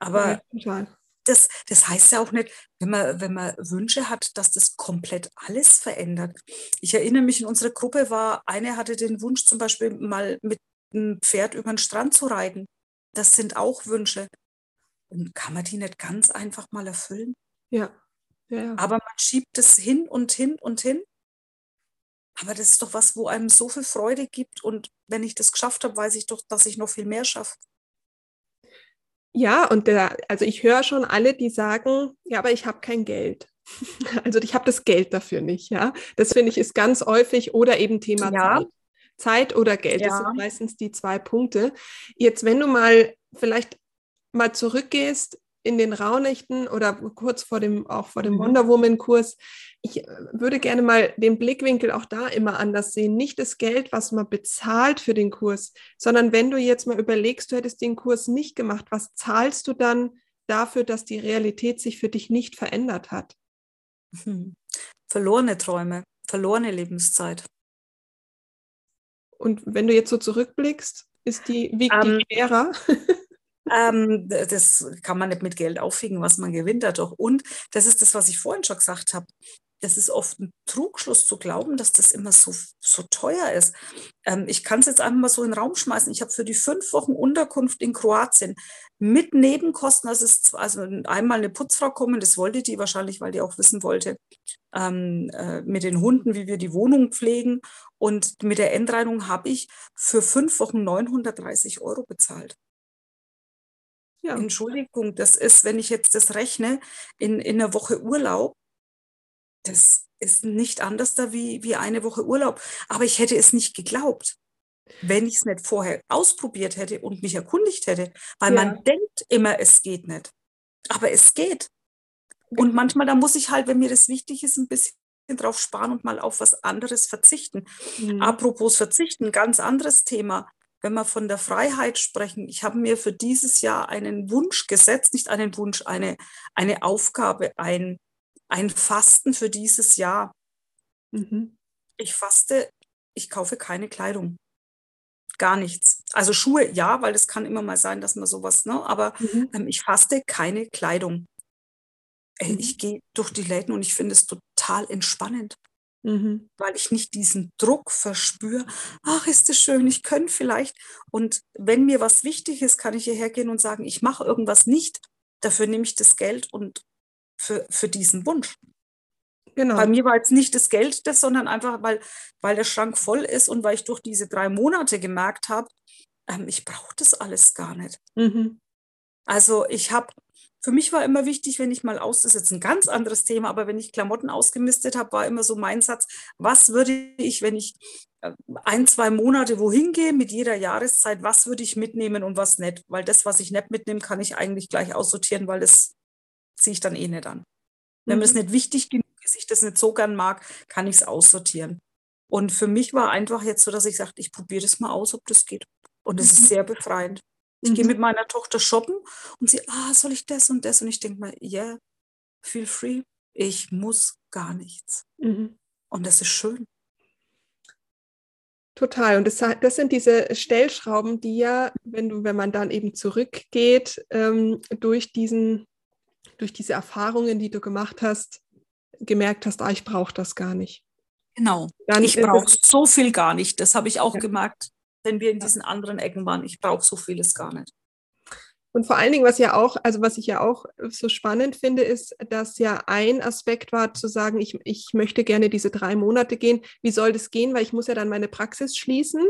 Aber ja, das, das heißt ja auch nicht, wenn man, wenn man Wünsche hat, dass das komplett alles verändert. Ich erinnere mich, in unserer Gruppe war, eine hatte den Wunsch zum Beispiel mal mit einem Pferd über den Strand zu reiten. Das sind auch Wünsche. Und kann man die nicht ganz einfach mal erfüllen? Ja. ja, ja. Aber man schiebt es hin und hin und hin. Aber das ist doch was, wo einem so viel Freude gibt. Und wenn ich das geschafft habe, weiß ich doch, dass ich noch viel mehr schaffe. Ja, und der, also ich höre schon alle, die sagen, ja, aber ich habe kein Geld. Also ich habe das Geld dafür nicht, ja. Das finde ich ist ganz häufig oder eben Thema ja. Zeit. Zeit oder Geld, ja. das sind meistens die zwei Punkte. Jetzt, wenn du mal vielleicht mal zurückgehst in den Rauhnächten oder kurz vor dem, auch vor dem mhm. Wonder Woman Kurs, ich äh, würde gerne mal den Blickwinkel auch da immer anders sehen. Nicht das Geld, was man bezahlt für den Kurs, sondern wenn du jetzt mal überlegst, du hättest den Kurs nicht gemacht, was zahlst du dann dafür, dass die Realität sich für dich nicht verändert hat? Hm. Verlorene Träume, verlorene Lebenszeit. Und wenn du jetzt so zurückblickst, ist die, wiegt um, die ähm, schwerer? Ähm, das kann man nicht mit Geld aufwiegen, was man gewinnt dadurch. Und das ist das, was ich vorhin schon gesagt habe. Das ist oft ein Trugschluss zu glauben, dass das immer so, so teuer ist. Ähm, ich kann es jetzt einfach mal so in den Raum schmeißen. Ich habe für die fünf Wochen Unterkunft in Kroatien mit Nebenkosten, also, es, also einmal eine Putzfrau kommen, das wollte die wahrscheinlich, weil die auch wissen wollte, ähm, äh, mit den Hunden, wie wir die Wohnung pflegen. Und mit der Endreinigung habe ich für fünf Wochen 930 Euro bezahlt. Ja. Entschuldigung, das ist, wenn ich jetzt das rechne, in, in einer Woche Urlaub, das ist nicht anders da wie, wie eine Woche Urlaub. Aber ich hätte es nicht geglaubt, wenn ich es nicht vorher ausprobiert hätte und mich erkundigt hätte. Weil ja. man denkt immer, es geht nicht. Aber es geht. Und manchmal, da muss ich halt, wenn mir das wichtig ist, ein bisschen drauf sparen und mal auf was anderes verzichten. Mhm. Apropos verzichten, ganz anderes Thema wenn wir von der Freiheit sprechen, ich habe mir für dieses Jahr einen Wunsch gesetzt, nicht einen Wunsch, eine, eine Aufgabe, ein, ein Fasten für dieses Jahr. Mhm. Ich faste, ich kaufe keine Kleidung. Gar nichts. Also Schuhe, ja, weil es kann immer mal sein, dass man sowas, ne? Aber mhm. ähm, ich faste keine Kleidung. Mhm. Ich gehe durch die Läden und ich finde es total entspannend. Mhm. Weil ich nicht diesen Druck verspüre, ach, ist das schön, ich könnte vielleicht. Und wenn mir was wichtig ist, kann ich hierher gehen und sagen, ich mache irgendwas nicht, dafür nehme ich das Geld und für, für diesen Wunsch. Genau. Bei mir war jetzt nicht das Geld das, sondern einfach, weil, weil der Schrank voll ist und weil ich durch diese drei Monate gemerkt habe, ähm, ich brauche das alles gar nicht. Mhm. Also ich habe für mich war immer wichtig, wenn ich mal aus, das ist jetzt ein ganz anderes Thema, aber wenn ich Klamotten ausgemistet habe, war immer so mein Satz, was würde ich, wenn ich äh, ein, zwei Monate wohin gehe mit jeder Jahreszeit, was würde ich mitnehmen und was nicht? Weil das, was ich nicht mitnehme, kann ich eigentlich gleich aussortieren, weil das ziehe ich dann eh nicht an. Wenn mir das mhm. nicht wichtig genug ist, ich das nicht so gern mag, kann ich es aussortieren. Und für mich war einfach jetzt so, dass ich sagte, ich probiere das mal aus, ob das geht. Und es mhm. ist sehr befreiend. Ich mhm. gehe mit meiner Tochter shoppen und sie, ah, soll ich das und das? Und ich denke mal, yeah, feel free. Ich muss gar nichts. Mhm. Und das ist schön. Total. Und das, das, sind diese Stellschrauben, die ja, wenn du, wenn man dann eben zurückgeht, ähm, durch diesen, durch diese Erfahrungen, die du gemacht hast, gemerkt hast, ah, ich brauche das gar nicht. Genau. Dann ich brauche so viel gar nicht. Das habe ich auch ja. gemerkt wenn wir in diesen anderen Ecken waren. Ich brauche so vieles gar nicht. Und vor allen Dingen, was ja auch, also was ich ja auch so spannend finde, ist, dass ja ein Aspekt war zu sagen, ich, ich möchte gerne diese drei Monate gehen. Wie soll das gehen? Weil ich muss ja dann meine Praxis schließen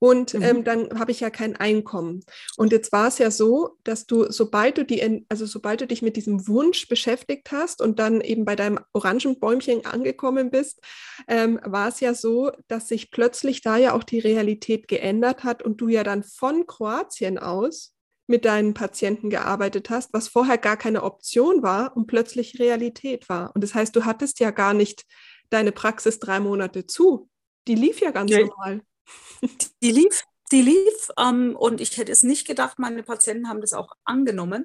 und mhm. ähm, dann habe ich ja kein Einkommen. Und jetzt war es ja so, dass du, sobald du die, also sobald du dich mit diesem Wunsch beschäftigt hast und dann eben bei deinem Orangenbäumchen angekommen bist, ähm, war es ja so, dass sich plötzlich da ja auch die Realität geändert hat und du ja dann von Kroatien aus mit deinen Patienten gearbeitet hast, was vorher gar keine Option war und plötzlich Realität war. Und das heißt, du hattest ja gar nicht deine Praxis drei Monate zu. Die lief ja ganz ja, normal. Die lief, die lief ähm, und ich hätte es nicht gedacht, meine Patienten haben das auch angenommen.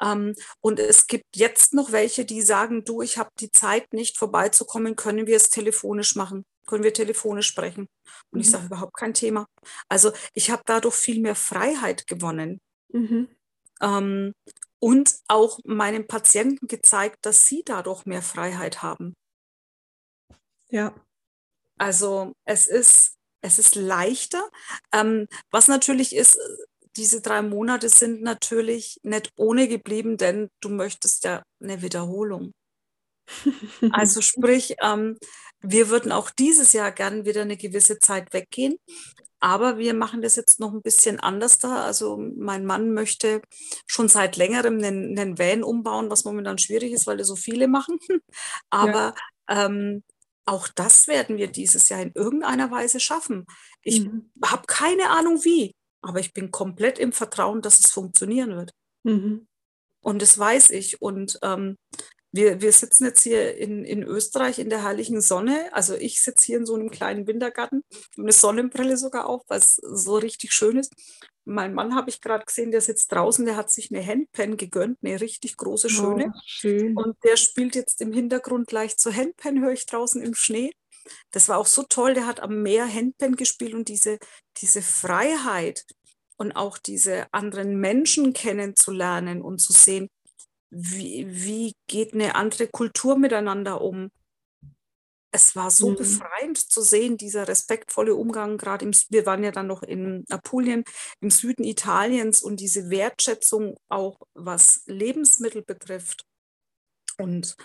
Ähm, und es gibt jetzt noch welche, die sagen, du, ich habe die Zeit nicht vorbeizukommen, können wir es telefonisch machen? Können wir telefonisch sprechen? Und mhm. ich sage überhaupt kein Thema. Also ich habe dadurch viel mehr Freiheit gewonnen. Mhm. Ähm, und auch meinen Patienten gezeigt, dass sie dadurch mehr Freiheit haben. Ja. Also es ist, es ist leichter. Ähm, was natürlich ist, diese drei Monate sind natürlich nicht ohne geblieben, denn du möchtest ja eine Wiederholung. Also sprich, ähm, wir würden auch dieses Jahr gern wieder eine gewisse Zeit weggehen. Aber wir machen das jetzt noch ein bisschen anders da. Also mein Mann möchte schon seit längerem einen, einen Van umbauen, was momentan schwierig ist, weil das so viele machen. Aber ja. ähm, auch das werden wir dieses Jahr in irgendeiner Weise schaffen. Ich mhm. habe keine Ahnung wie, aber ich bin komplett im Vertrauen, dass es funktionieren wird. Mhm. Und das weiß ich. Und ähm, wir, wir sitzen jetzt hier in, in Österreich in der herrlichen Sonne. Also ich sitze hier in so einem kleinen Wintergarten, eine Sonnenbrille sogar auf, was so richtig schön ist. Mein Mann habe ich gerade gesehen, der sitzt draußen, der hat sich eine Handpen gegönnt, eine richtig große, schöne. Oh, schön. Und der spielt jetzt im Hintergrund leicht zur Handpen, höre ich draußen im Schnee. Das war auch so toll, der hat am Meer Handpen gespielt und diese, diese Freiheit und auch diese anderen Menschen kennenzulernen und zu sehen, wie, wie geht eine andere Kultur miteinander um? Es war so mhm. befreiend zu sehen, dieser respektvolle Umgang, gerade im, wir waren ja dann noch in Apulien, im Süden Italiens und diese Wertschätzung auch, was Lebensmittel betrifft. Und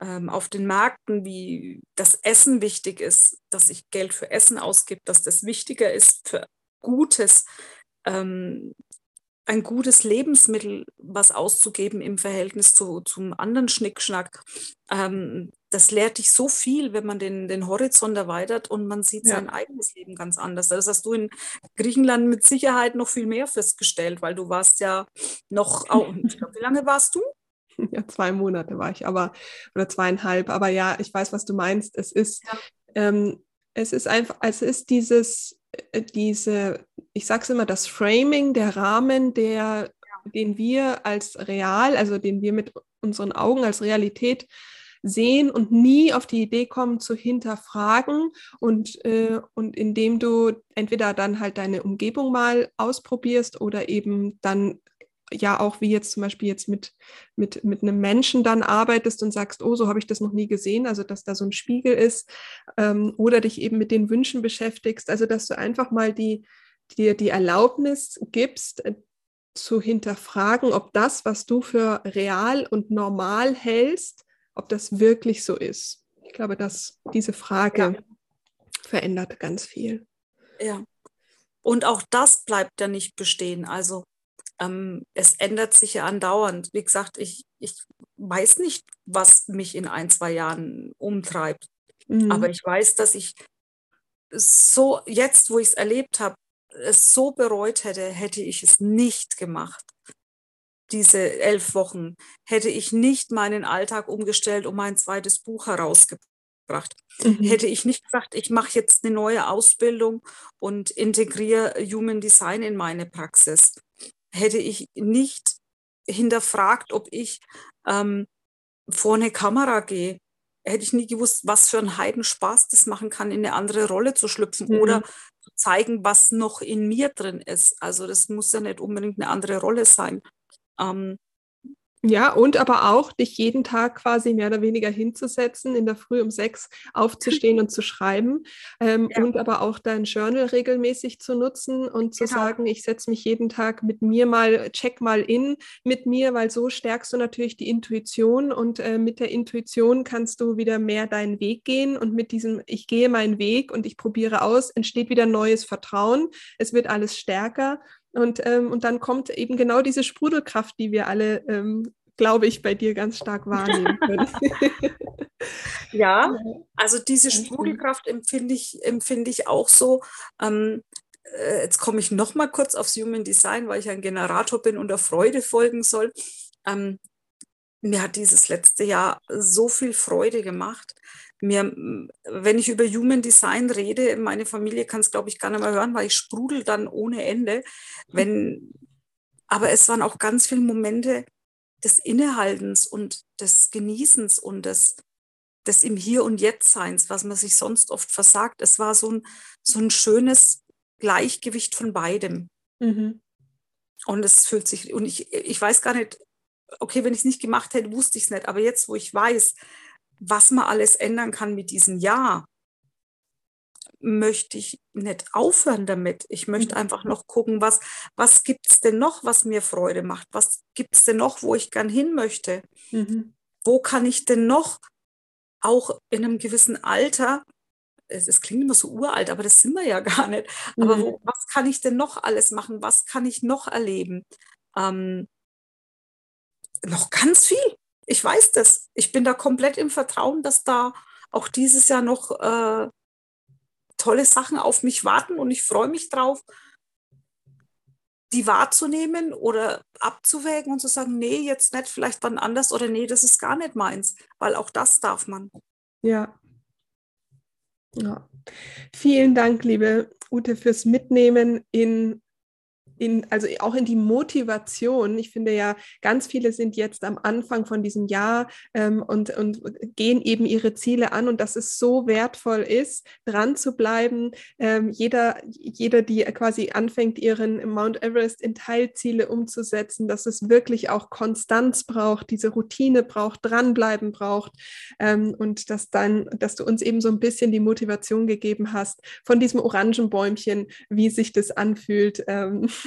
ähm, auf den Märkten, wie das Essen wichtig ist, dass ich Geld für Essen ausgebe, dass das wichtiger ist für Gutes, ähm, ein gutes Lebensmittel, was auszugeben im Verhältnis zu, zum anderen Schnickschnack. Ähm, das lehrt dich so viel, wenn man den, den Horizont erweitert und man sieht ja. sein eigenes Leben ganz anders. Das hast du in Griechenland mit Sicherheit noch viel mehr festgestellt, weil du warst ja noch, oh, glaub, wie lange warst du? Ja, zwei Monate war ich, aber, oder zweieinhalb. Aber ja, ich weiß, was du meinst. Es ist, ja. ähm, es ist einfach, es ist dieses, äh, diese, ich sage es immer, das Framing, der Rahmen, der, den wir als real, also den wir mit unseren Augen als Realität sehen und nie auf die Idee kommen zu hinterfragen und, äh, und indem du entweder dann halt deine Umgebung mal ausprobierst oder eben dann ja auch wie jetzt zum Beispiel jetzt mit, mit, mit einem Menschen dann arbeitest und sagst, oh, so habe ich das noch nie gesehen, also dass da so ein Spiegel ist ähm, oder dich eben mit den Wünschen beschäftigst, also dass du einfach mal die, dir die Erlaubnis gibst, äh, zu hinterfragen, ob das, was du für real und normal hältst, ob das wirklich so ist. Ich glaube, dass diese Frage ja. verändert ganz viel. Ja. Und auch das bleibt ja nicht bestehen. Also ähm, es ändert sich ja andauernd. Wie gesagt, ich, ich weiß nicht, was mich in ein, zwei Jahren umtreibt. Mhm. Aber ich weiß, dass ich so, jetzt, wo ich es erlebt habe, es so bereut hätte, hätte ich es nicht gemacht. Diese elf Wochen hätte ich nicht meinen Alltag umgestellt und mein zweites Buch herausgebracht. Mhm. Hätte ich nicht gesagt, ich mache jetzt eine neue Ausbildung und integriere Human Design in meine Praxis hätte ich nicht hinterfragt, ob ich ähm, vor eine Kamera gehe, hätte ich nie gewusst, was für ein Heidenspaß das machen kann, in eine andere Rolle zu schlüpfen mhm. oder zeigen, was noch in mir drin ist. Also das muss ja nicht unbedingt eine andere Rolle sein. Ähm, Ja, und aber auch dich jeden Tag quasi mehr oder weniger hinzusetzen, in der Früh um sechs aufzustehen und zu schreiben ähm, ja. und aber auch dein Journal regelmäßig zu nutzen und zu genau. sagen, ich setze mich jeden Tag mit mir mal, check mal in mit mir, weil so stärkst du natürlich die Intuition und äh, mit der Intuition kannst du wieder mehr deinen Weg gehen und mit diesem, ich gehe meinen Weg und ich probiere aus, entsteht wieder neues Vertrauen. Es wird alles stärker und, ähm, und dann kommt eben genau diese Sprudelkraft, die wir alle, ähm, glaube ich, bei dir ganz stark wahrnehmen können. ja, also diese Sprudelkraft empfinde ich, empfinde ich auch so. Ähm, äh, jetzt komme ich noch mal kurz aufs Human Design, weil ich ein Generator bin und der Freude folgen soll. Ähm, mir hat dieses letzte Jahr so viel Freude gemacht, mir, wenn ich über Human Design rede, meine Familie kann es, glaube ich, gar nicht mehr hören, weil ich sprudel dann ohne Ende. Wenn, aber es waren auch ganz viele Momente des Innehaltens und des Genießens und des, des im Hier und Jetzt Seins, was man sich sonst oft versagt. Es war so ein, so ein schönes Gleichgewicht von beidem. Mhm. Und es fühlt sich, und ich, ich weiß gar nicht, okay, wenn ich es nicht gemacht hätte, wusste ich es nicht, aber jetzt, wo ich weiß, was man alles ändern kann mit diesem Ja, möchte ich nicht aufhören damit. Ich möchte mhm. einfach noch gucken, was, was gibt es denn noch, was mir Freude macht? Was gibt es denn noch, wo ich gern hin möchte? Mhm. Wo kann ich denn noch auch in einem gewissen Alter, es, es, klingt immer so uralt, aber das sind wir ja gar nicht, mhm. aber wo, was kann ich denn noch alles machen? Was kann ich noch erleben? Ähm, noch ganz viel ich weiß das. Ich bin da komplett im Vertrauen, dass da auch dieses Jahr noch äh, tolle Sachen auf mich warten und ich freue mich drauf, die wahrzunehmen oder abzuwägen und zu sagen, nee, jetzt nicht, vielleicht wann anders oder nee, das ist gar nicht meins, weil auch das darf man. Ja. ja. Vielen Dank, liebe Ute, fürs Mitnehmen in in, also auch in die Motivation. Ich finde ja, ganz viele sind jetzt am Anfang von diesem Jahr ähm, und, und gehen eben ihre Ziele an und dass es so wertvoll ist, dran zu bleiben. Ähm, jeder, jeder, die quasi anfängt, ihren Mount Everest in Teilziele umzusetzen, dass es wirklich auch Konstanz braucht, diese Routine braucht, dranbleiben braucht ähm, und dass dann, dass du uns eben so ein bisschen die Motivation gegeben hast von diesem Orangenbäumchen, wie sich das anfühlt.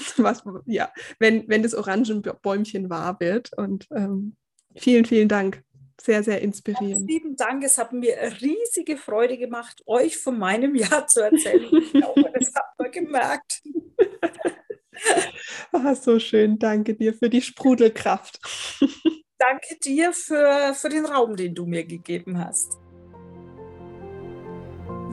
Was, ja, wenn, wenn das Orangenbäumchen wahr wird. Und ähm, vielen, vielen Dank. Sehr, sehr inspirierend. Lieben Dank. Es hat mir riesige Freude gemacht, euch von meinem Jahr zu erzählen. Ich glaube, das habt ihr gemerkt. Ach, so schön. Danke dir für die Sprudelkraft. Danke dir für, für den Raum, den du mir gegeben hast.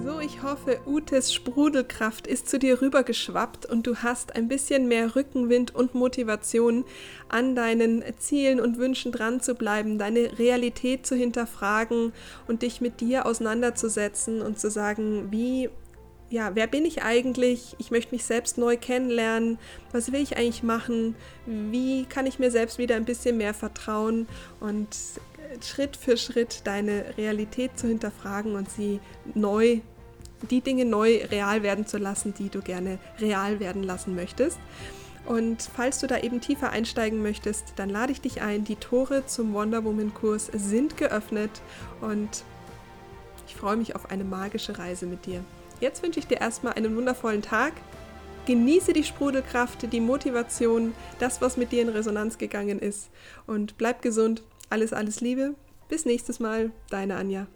So, ich hoffe, Utes Sprudelkraft ist zu dir rübergeschwappt und du hast ein bisschen mehr Rückenwind und Motivation, an deinen Zielen und Wünschen dran zu bleiben, deine Realität zu hinterfragen und dich mit dir auseinanderzusetzen und zu sagen, wie ja, wer bin ich eigentlich? Ich möchte mich selbst neu kennenlernen. Was will ich eigentlich machen? Wie kann ich mir selbst wieder ein bisschen mehr vertrauen und Schritt für Schritt deine Realität zu hinterfragen und sie neu, die Dinge neu real werden zu lassen, die du gerne real werden lassen möchtest. Und falls du da eben tiefer einsteigen möchtest, dann lade ich dich ein. Die Tore zum Wonder Woman Kurs sind geöffnet und ich freue mich auf eine magische Reise mit dir. Jetzt wünsche ich dir erstmal einen wundervollen Tag. Genieße die Sprudelkraft, die Motivation, das, was mit dir in Resonanz gegangen ist und bleib gesund. Alles, alles Liebe. Bis nächstes Mal, deine Anja.